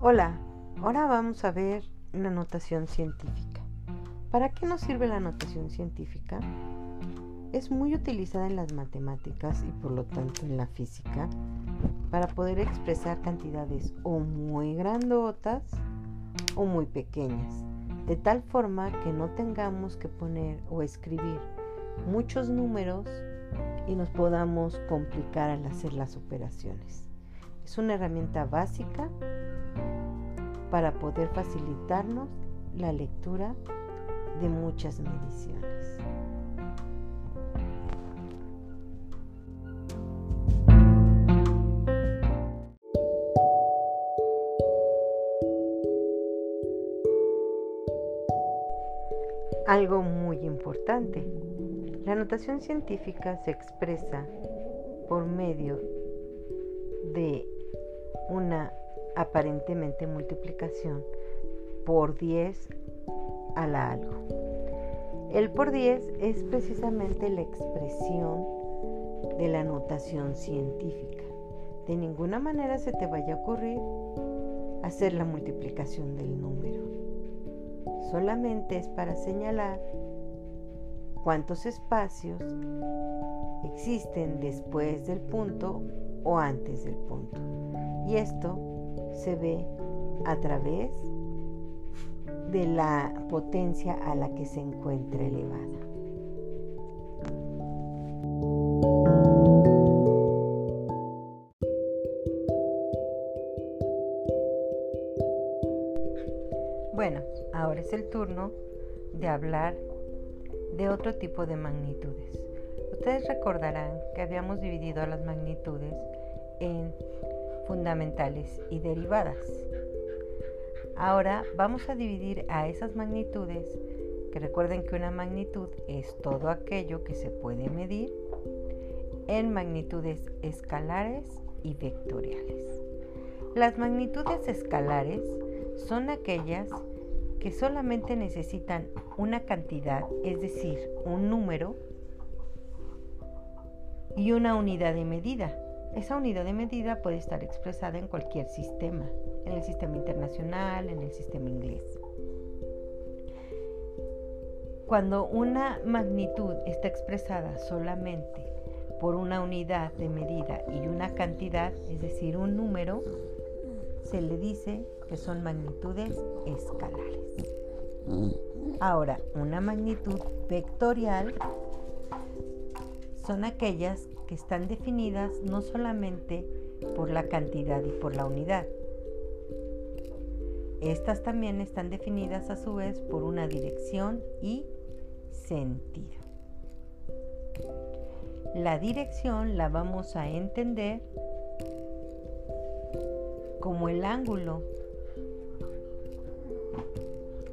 Hola, ahora vamos a ver la notación científica. ¿Para qué nos sirve la notación científica? Es muy utilizada en las matemáticas y por lo tanto en la física para poder expresar cantidades o muy grandotas o muy pequeñas, de tal forma que no tengamos que poner o escribir muchos números y nos podamos complicar al hacer las operaciones. Es una herramienta básica para poder facilitarnos la lectura de muchas mediciones. Algo muy importante. La notación científica se expresa por medio de una aparentemente multiplicación por 10 a la algo. El por 10 es precisamente la expresión de la notación científica. De ninguna manera se te vaya a ocurrir hacer la multiplicación del número. Solamente es para señalar cuántos espacios existen después del punto o antes del punto. Y esto se ve a través de la potencia a la que se encuentra elevada. Bueno, ahora es el turno de hablar de otro tipo de magnitudes. Ustedes recordarán que habíamos dividido las magnitudes en fundamentales y derivadas. Ahora vamos a dividir a esas magnitudes, que recuerden que una magnitud es todo aquello que se puede medir, en magnitudes escalares y vectoriales. Las magnitudes escalares son aquellas que solamente necesitan una cantidad, es decir, un número y una unidad de medida. Esa unidad de medida puede estar expresada en cualquier sistema, en el sistema internacional, en el sistema inglés. Cuando una magnitud está expresada solamente por una unidad de medida y una cantidad, es decir, un número, se le dice que son magnitudes escalares. Ahora, una magnitud vectorial son aquellas que están definidas no solamente por la cantidad y por la unidad. Estas también están definidas a su vez por una dirección y sentido. La dirección la vamos a entender como el ángulo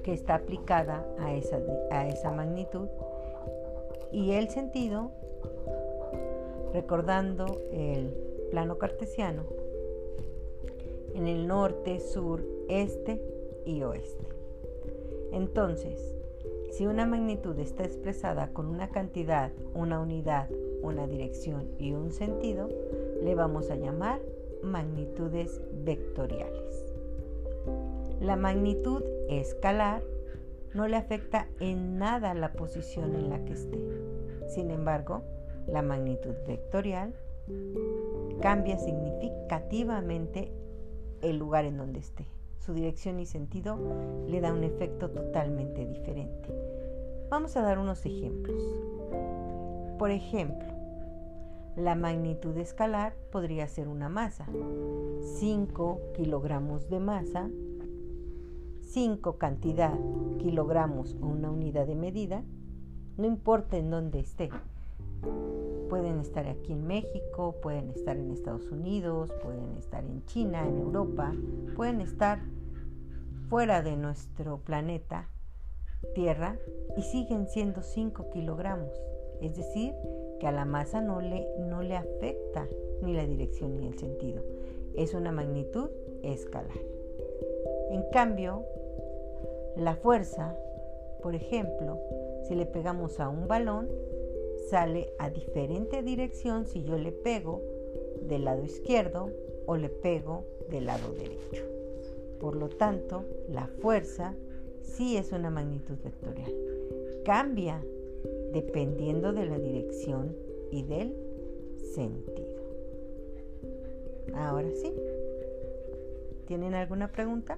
que está aplicada a esa, a esa magnitud y el sentido recordando el plano cartesiano en el norte, sur, este y oeste. Entonces, si una magnitud está expresada con una cantidad, una unidad, una dirección y un sentido, le vamos a llamar magnitudes vectoriales. La magnitud escalar no le afecta en nada la posición en la que esté. Sin embargo, la magnitud vectorial cambia significativamente el lugar en donde esté. Su dirección y sentido le da un efecto totalmente diferente. Vamos a dar unos ejemplos. Por ejemplo, la magnitud escalar podría ser una masa. 5 kilogramos de masa, 5 cantidad, kilogramos o una unidad de medida, no importa en dónde esté, Pueden estar aquí en México, pueden estar en Estados Unidos, pueden estar en China, en Europa, pueden estar fuera de nuestro planeta Tierra y siguen siendo 5 kilogramos. Es decir, que a la masa no le, no le afecta ni la dirección ni el sentido. Es una magnitud escalar. En cambio, la fuerza, por ejemplo, si le pegamos a un balón, sale a diferente dirección si yo le pego del lado izquierdo o le pego del lado derecho. Por lo tanto, la fuerza sí es una magnitud vectorial. Cambia dependiendo de la dirección y del sentido. Ahora sí. ¿Tienen alguna pregunta?